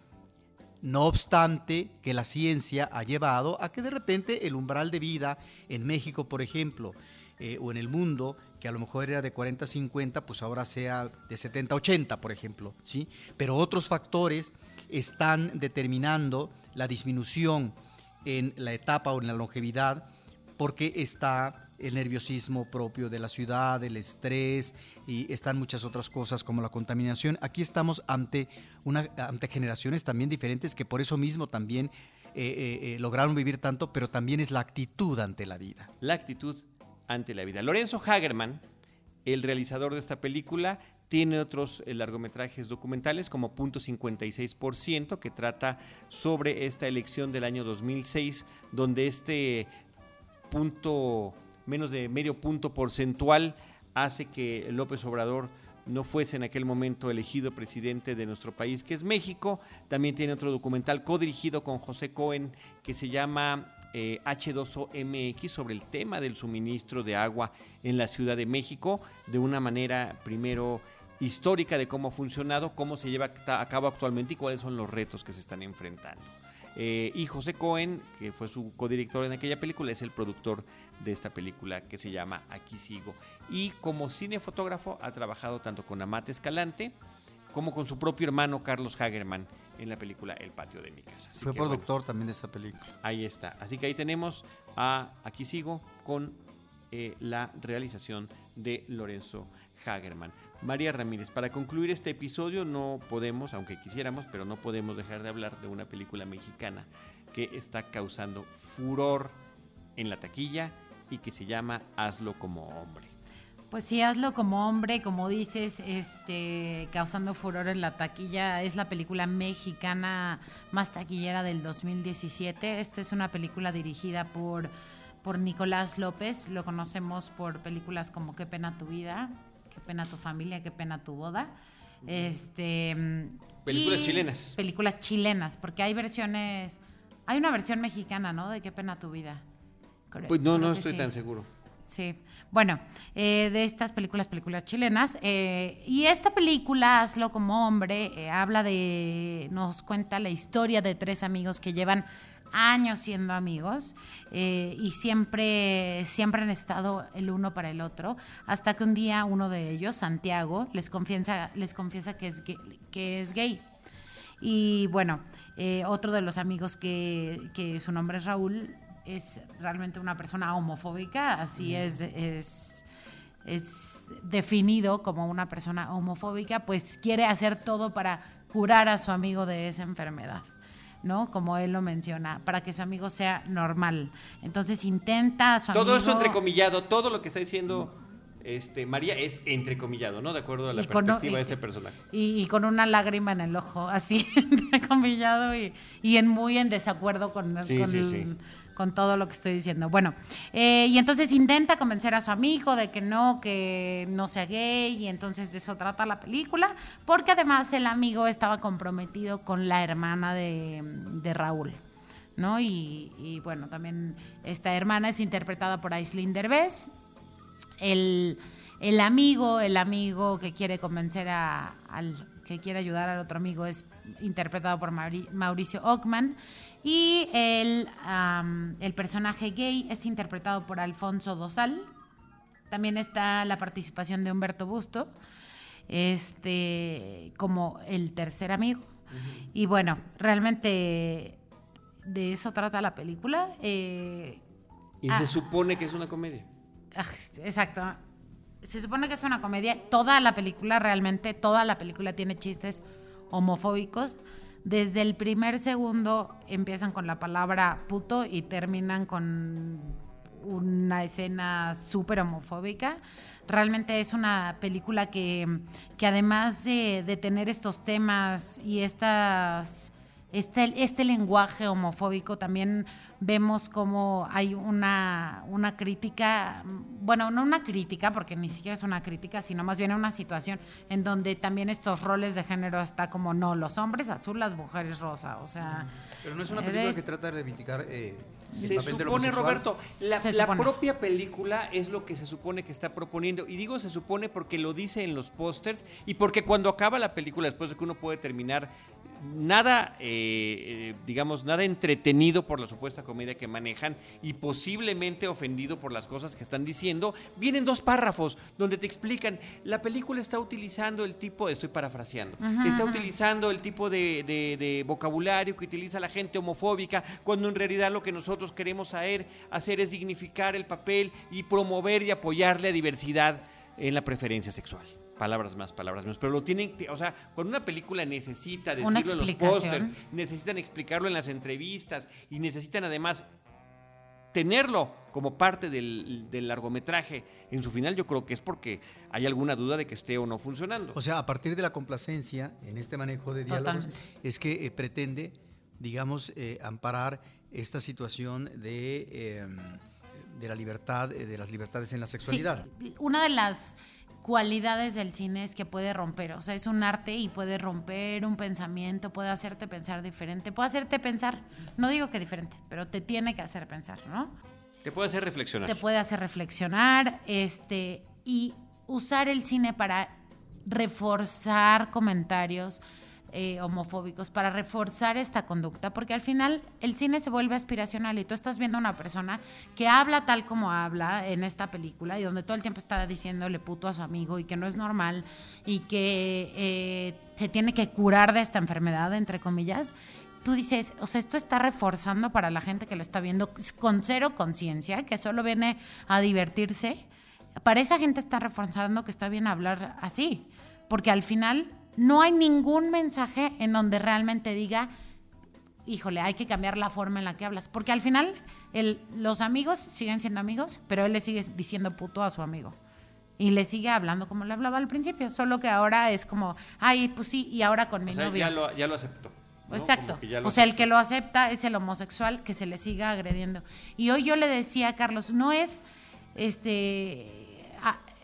no obstante que la ciencia ha llevado a que de repente el umbral de vida en México, por ejemplo, eh, o en el mundo, que a lo mejor era de 40 50, pues ahora sea de 70 80, por ejemplo, ¿sí? Pero otros factores están determinando la disminución en la etapa o en la longevidad porque está el nerviosismo propio de la ciudad, el estrés y están muchas otras cosas como la contaminación. Aquí estamos ante, una, ante generaciones también diferentes que por eso mismo también eh, eh, eh, lograron vivir tanto, pero también es la actitud ante la vida. La actitud ante la vida. Lorenzo Hagerman, el realizador de esta película, tiene otros largometrajes documentales como Punto 56%, que trata sobre esta elección del año 2006, donde este punto menos de medio punto porcentual hace que López Obrador no fuese en aquel momento elegido presidente de nuestro país, que es México. También tiene otro documental codirigido con José Cohen que se llama eh, H2OMX sobre el tema del suministro de agua en la Ciudad de México, de una manera primero histórica de cómo ha funcionado, cómo se lleva a cabo actualmente y cuáles son los retos que se están enfrentando. Eh, y José Cohen, que fue su codirector en aquella película, es el productor de esta película que se llama Aquí sigo. Y como cinefotógrafo ha trabajado tanto con Amate Escalante como con su propio hermano Carlos Hagerman en la película El patio de mi casa. fue productor también de esta película. Ahí está. Así que ahí tenemos a Aquí sigo con eh, la realización de Lorenzo Hagerman. María Ramírez, para concluir este episodio no podemos, aunque quisiéramos, pero no podemos dejar de hablar de una película mexicana que está causando furor en la taquilla y que se llama Hazlo como hombre. Pues sí, hazlo como hombre, como dices, este, causando furor en la taquilla. Es la película mexicana más taquillera del 2017. Esta es una película dirigida por, por Nicolás López. Lo conocemos por películas como Qué pena tu vida, pena tu familia, qué pena tu boda. Este, películas chilenas. Películas chilenas, porque hay versiones, hay una versión mexicana, ¿no? De qué pena tu vida. Pues no, no estoy tan seguro. Sí, bueno, eh, de estas películas, películas chilenas. Eh, y esta película, Hazlo como hombre, eh, habla de, nos cuenta la historia de tres amigos que llevan años siendo amigos eh, y siempre, siempre han estado el uno para el otro, hasta que un día uno de ellos, Santiago, les confiesa, les confiesa que, es gay, que es gay. Y bueno, eh, otro de los amigos que, que, su nombre es Raúl es realmente una persona homofóbica, así es, es, es definido como una persona homofóbica, pues quiere hacer todo para curar a su amigo de esa enfermedad. ¿No? Como él lo menciona, para que su amigo sea normal. Entonces intenta a su todo amigo... esto entrecomillado, todo lo que está diciendo este, María es entrecomillado, ¿no? De acuerdo a la perspectiva de ese personaje. Y, con una lágrima en el ojo, así entrecomillado y, y en muy en desacuerdo con, con el, con todo lo que estoy diciendo. Bueno, eh, y entonces intenta convencer a su amigo de que no, que no sea gay, y entonces de eso trata la película, porque además el amigo estaba comprometido con la hermana de, Raúl. ¿no? Y, bueno, también esta hermana es interpretada por Aislinn Derbez. El, el amigo, el amigo que quiere convencer a, al que quiere ayudar al otro amigo es interpretado por Mauricio Ockman y el, el personaje gay es interpretado por Alfonso Dosal. También está la participación de Humberto Busto, este, como el tercer amigo. Y bueno, realmente de eso trata la película. Eh, y se ah. supone que es una comedia. Ah, exacto. Se supone que es una comedia. Toda la película, realmente, toda la película tiene chistes homofóbicos desde el primer segundo empiezan con la palabra puto y terminan con una escena súper homofóbica. Realmente es una película que, que además de, de, tener estos temas y estas, este, este lenguaje homofóbico también vemos como hay una, una crítica, bueno, no una crítica, porque ni siquiera es una crítica, sino más bien una situación en donde también estos roles de género está como, no, los hombres azul, las mujeres rosa, o sea... Pero no es una película que trata de reivindicar eh, el se supone, Roberto, la, la propia película es lo que se supone que está proponiendo, y digo se supone porque lo dice en los pósters, y porque cuando acaba la película, después de que uno puede terminar nada, eh, eh, digamos, nada entretenido por la supuesta comedia que manejan y posiblemente ofendido por las cosas que están diciendo, vienen dos párrafos donde te explican, la película está utilizando el tipo, estoy parafraseando, está utilizando el tipo de, de, vocabulario que utiliza la gente homofóbica, cuando en realidad lo que nosotros queremos hacer, hacer es dignificar el papel y promover y apoyar la diversidad en la preferencia sexual palabras más, palabras menos, pero lo tienen, o sea, con una película necesita decirlo en los pósters, necesitan explicarlo en las entrevistas y necesitan además tenerlo como parte del, largometraje en su final, yo creo que es porque hay alguna duda de que esté o no funcionando. O sea, a partir de la complacencia en este manejo de diálogos, es que eh, pretende, digamos, eh, amparar esta situación de, em, de la libertad, eh, de las libertades en la sexualidad. una de las cualidades del cine es que puede romper, o sea, es un arte y puede romper un pensamiento, puede hacerte pensar diferente, puede hacerte pensar, no digo que diferente, pero te tiene que hacer pensar, ¿no? Te puede hacer reflexionar. Te puede hacer reflexionar, este, y usar el cine para reforzar comentarios, eh, homofóbicos para reforzar esta conducta, porque al final el cine se vuelve aspiracional y tú estás viendo a una persona que habla tal como habla en esta película y donde todo el tiempo está diciéndole puto a su amigo y que no es normal y que eh, se tiene que curar de esta enfermedad, entre comillas tú dices, o sea, esto está reforzando para la gente que lo está viendo con cero conciencia, que solo viene a divertirse. Para esa gente está reforzando que está bien hablar así, porque al final no hay ningún mensaje en donde realmente diga, híjole, hay que cambiar la forma en la que hablas. Porque al final los amigos siguen siendo amigos, pero él le sigue diciendo puto a su amigo. Y le sigue hablando como le hablaba al principio, solo que ahora es como, ay, pues sí, y ahora con mi novio. Ya lo, ya lo aceptó. Exacto. o sea, el que lo acepta es el homosexual que se le siga agrediendo. Y hoy yo le decía a Carlos, no es, este,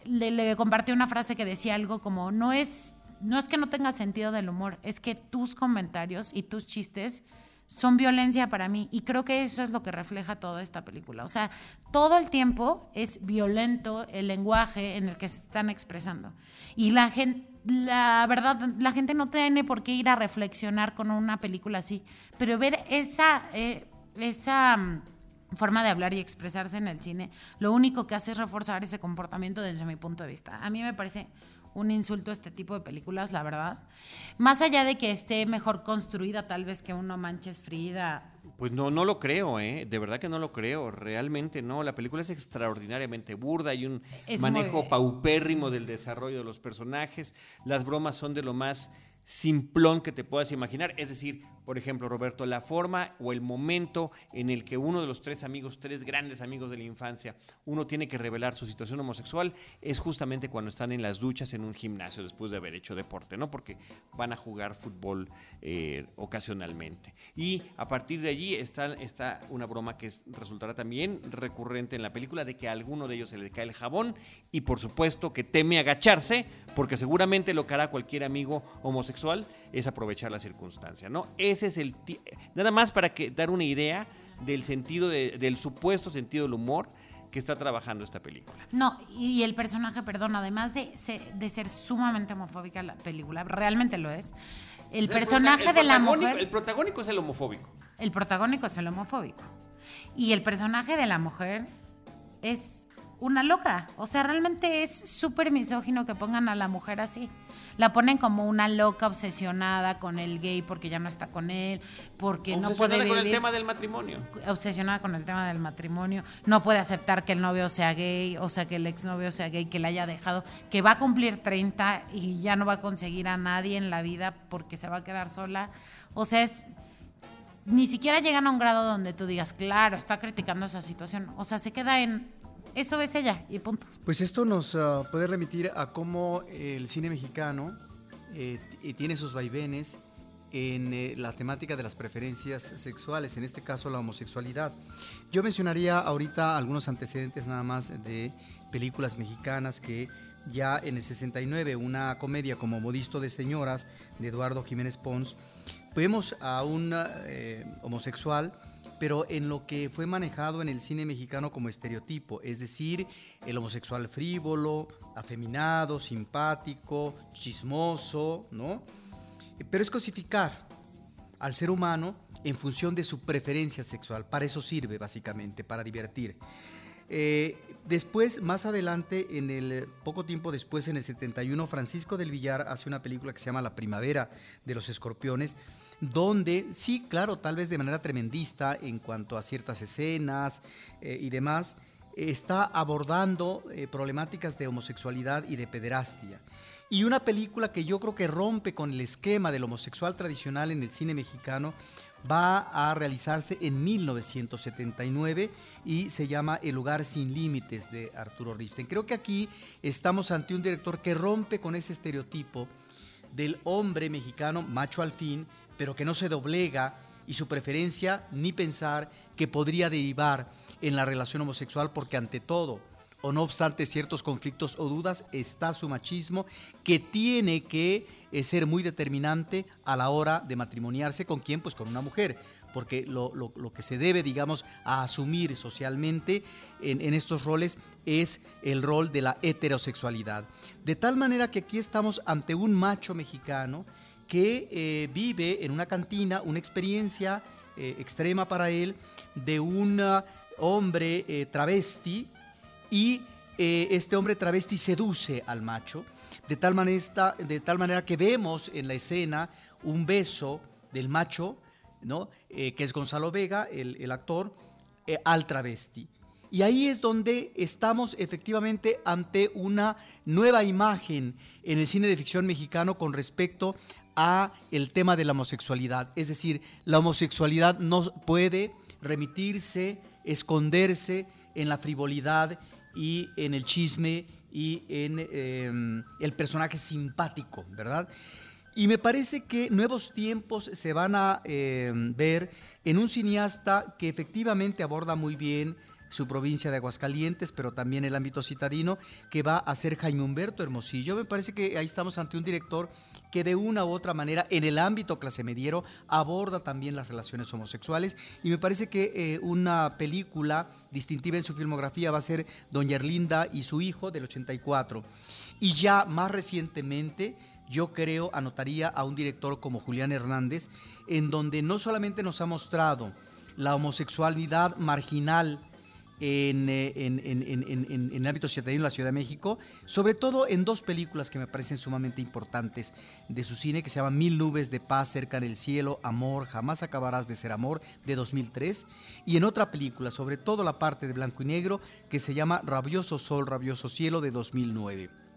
le, le compartí una frase que decía algo como, no es no es que no tenga sentido del humor, es que tus comentarios y tus chistes son violencia para mí y creo que eso es lo que refleja toda esta película. O sea, todo el tiempo es violento el lenguaje en el que se están expresando. Y la gente la verdad, la gente no tiene por qué ir a reflexionar con una película así, pero ver esa, eh, esa mm, forma de hablar y expresarse en el cine, lo único que hace es reforzar ese comportamiento desde mi punto de vista. A mí me parece un insulto a este tipo de películas, la verdad. Más allá de que esté mejor construida, tal vez que uno manches Frida. Pues no, no lo creo, ¿eh? De verdad que no lo creo. Realmente no. La película es extraordinariamente burda. Hay un manejo paupérrimo del desarrollo de los personajes. Las bromas son de lo más simplón que te puedas imaginar. Es decir, por ejemplo, Roberto, la forma o el momento en el que uno de los tres amigos, tres grandes amigos de la infancia, uno tiene que revelar su situación homosexual, es justamente cuando están en las duchas en un gimnasio después de haber hecho deporte, ¿no? Porque van a jugar fútbol eh, ocasionalmente. Y a partir de allí está, está una broma que resultará también recurrente en la película de que a alguno de ellos se le cae el jabón y por supuesto que teme agacharse porque seguramente lo que hará cualquier amigo homosexual es aprovechar la circunstancia, ¿no? Ese es el... Nada más para que dar una idea del sentido, del supuesto sentido del humor que está trabajando esta película. No, y el personaje, perdón, además de, de ser sumamente homofóbica la película, realmente lo es, el, personaje de la mujer... El protagónico es el homofóbico. El protagónico es el homofóbico. Y el personaje de la mujer es una loca. O sea, realmente es súper misógino que pongan a la mujer así. La ponen como una loca obsesionada con el gay porque ya no está con él, porque no puede vivir. con el tema del matrimonio. Obsesionada con el tema del matrimonio. No puede aceptar que el novio sea gay, o sea, que el exnovio sea gay, que le haya dejado, que va a cumplir 30 y ya no va a conseguir a nadie en la vida porque se va a quedar sola. O sea, es ni siquiera llegan a un grado donde tú digas, claro, está criticando esa situación. O sea, se queda en eso es ella y punto. Pues esto nos ah, puede remitir a cómo el cine mexicano eh, tiene sus vaivenes en eh, la temática de las preferencias sexuales, en este caso la homosexualidad. Yo mencionaría ahorita algunos antecedentes nada más de películas mexicanas que ya en el 69, una comedia como Modisto de Señoras de Eduardo Jiménez Pons, vemos a un eh, homosexual pero en lo que fue manejado en el cine mexicano como estereotipo, es decir, el homosexual frívolo, afeminado, simpático, chismoso, ¿no? Pero es cosificar al ser humano en función de su preferencia sexual. Para eso sirve, básicamente, para divertir. Eh, después, más adelante, en el poco tiempo después, en el 71, Francisco del Villar hace una película que se llama La Primavera de los Escorpiones, donde sí, claro, tal vez de manera tremendista en cuanto a ciertas escenas eh, y demás, está abordando eh, problemáticas de homosexualidad y de pederastia. Y una película que yo creo que rompe con el esquema del homosexual tradicional en el cine mexicano va a realizarse en 1979 y se llama El lugar sin límites de Arturo Ripstein. Creo que aquí estamos ante un director que rompe con ese estereotipo del hombre mexicano macho al fin pero que no se doblega y su preferencia ni pensar que podría derivar en la relación homosexual porque ante todo o no obstante ciertos conflictos o dudas, está su machismo que tiene que eh, ser muy determinante a la hora de matrimoniarse con quién, pues con una mujer porque lo, lo, que se debe, digamos, a asumir socialmente en, en, estos roles es el rol de la heterosexualidad. De tal manera que aquí estamos ante un macho mexicano que eh, vive en una cantina una experiencia eh, extrema para él de un hombre eh, travesti y este hombre travesti seduce al macho, de tal, manera, que vemos en la escena un beso del macho, ¿no? que es Gonzalo Vega, el, el actor, al travesti. Y ahí es donde estamos efectivamente ante una nueva imagen en el cine de ficción mexicano con respecto a el tema de la homosexualidad. Es decir, la homosexualidad no puede remitirse, esconderse en la frivolidad y en el chisme y en eh, el personaje simpático, ¿verdad? Y me parece que nuevos tiempos se van a eh, ver en un cineasta que efectivamente aborda muy bien su provincia de Aguascalientes, pero también el ámbito citadino, que va a ser Jaime Humberto Hermosillo. Me parece que ahí estamos ante un director que de una u otra manera en el ámbito clase mediero aborda también las relaciones homosexuales y me parece que eh, una película distintiva en su filmografía va a ser Doña Erlinda y su hijo del 84. Y ya más recientemente yo creo anotaría a un director como Julián Hernández, en donde no solamente nos ha mostrado la homosexualidad marginal en, en, en, en, el ámbito ciudadano en la Ciudad de México, sobre todo en dos películas que me parecen sumamente importantes de su cine, que se llaman Mil nubes de paz cerca en el cielo, Amor, jamás acabarás de ser amor, de 2003, y en otra película, sobre todo la parte de blanco y negro, que se llama Rabioso Sol, Rabioso Cielo, de 2009.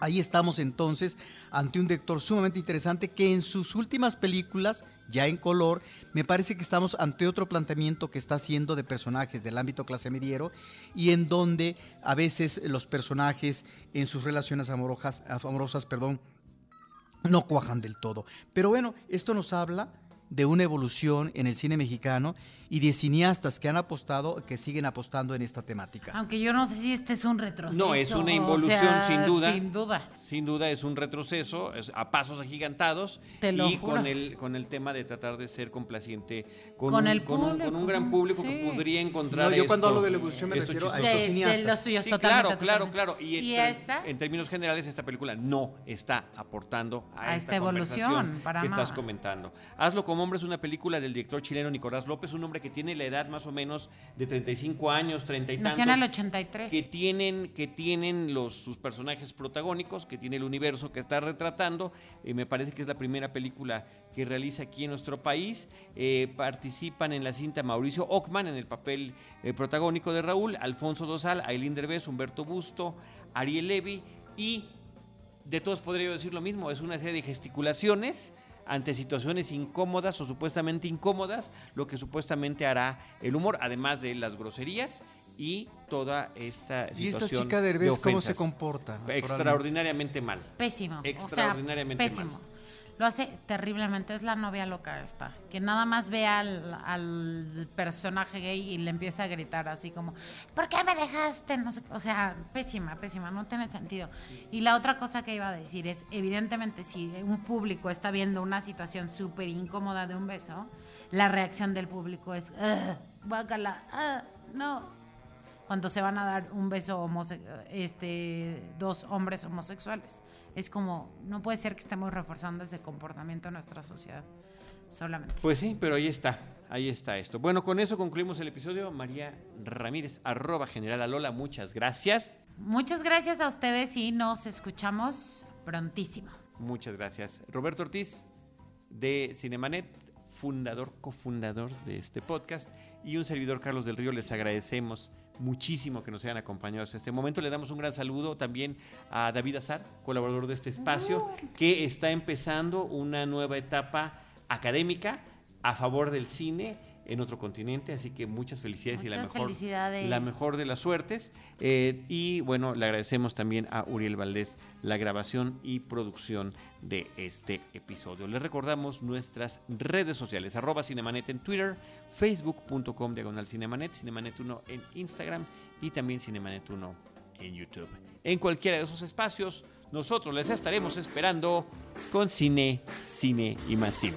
Ahí estamos entonces ante un director sumamente interesante que en sus últimas películas, ya en color, me parece que estamos ante otro planteamiento que está haciendo de personajes del ámbito clase mediero y en donde a veces los personajes en sus relaciones amorosas, amorosas perdón, no cuajan del todo. Pero bueno, esto nos habla de una evolución en el cine mexicano y de cineastas que han apostado, que siguen apostando en esta temática. Aunque yo no sé si este es un retroceso. No, es una involución o sea, sin duda. Sin duda. Sin duda es un retroceso, es a pasos agigantados Te lo y juro. con el con el tema de tratar de ser complaciente con, Con un, el con, un, con gran público sí. que podría encontrar No, yo cuando esto- hablo de la evolución me esto refiero a estos cineastas. de los tuyos, Sí, totalmente, claro, claro, totalmente. claro. Y, ¿Y en, esta? en términos generales, esta película no está aportando a, A esta, esta evolución, para que estás comentando. Hazlo como hombre es una película del director chileno Nicolás López, un hombre que tiene la edad más o menos de 35 años, 30 y tantos. 83. Que tienen, que tienen los, sus personajes protagónicos, que tiene el universo que está retratando. Eh, me parece que es la primera película que realiza aquí en nuestro país. Eh, participan en la cinta Mauricio Ockman en el papel eh, protagónico de Raúl, Alfonso Dosal, Ailín Derbez, Humberto Busto, Ariel Levy y de todos podría yo decir lo mismo, es una serie de gesticulaciones ante situaciones incómodas o supuestamente incómodas, lo que supuestamente hará el humor, además de las groserías y toda esta ¿Y esta situación chica de Derbez cómo se comporta? Extraordinariamente mal. Pésimo. Extraordinariamente o sea, pésimo. mal. Lo hace terriblemente. Es la novia loca esta. Que nada más ve al, al personaje gay y le empieza a gritar así como, ¿por qué me dejaste? No sé, o sea, pésima, pésima. No tiene sentido. Y la otra cosa que iba a decir es, evidentemente, si un público está viendo una situación súper incómoda de un beso, la reacción del público es, "Ugh, guácala, ah, no, cuando se van a dar un beso este dos hombres homosexuales. Es como, no puede ser que estemos reforzando ese comportamiento en nuestra sociedad solamente. Pues sí, pero ahí está, ahí está esto. Bueno, con eso concluimos el episodio. María Ramírez, arroba general Alola, muchas gracias. Muchas gracias a ustedes y nos escuchamos prontísimo. Muchas gracias. Roberto Ortiz, de Cinemanet, fundador, cofundador de este podcast, y un servidor Carlos del Río, les agradecemos muchísimo que nos hayan acompañado hasta este momento. Le damos un gran saludo también a David Azar, colaborador de este espacio, que está empezando una nueva etapa académica a favor del cine en otro continente, así que muchas felicidades y la Muchas mejor, felicidades. la mejor de las suertes. Eh, y bueno, le agradecemos también a Uriel Valdés la grabación y producción de este episodio. Les recordamos nuestras redes sociales, arroba Cinemanet en Twitter, facebook.com diagonal Cinemanet, Cinemanet 1 en Instagram y también Cinemanet 1 en YouTube. En cualquiera de esos espacios, nosotros les estaremos esperando con cine, cine y más cine.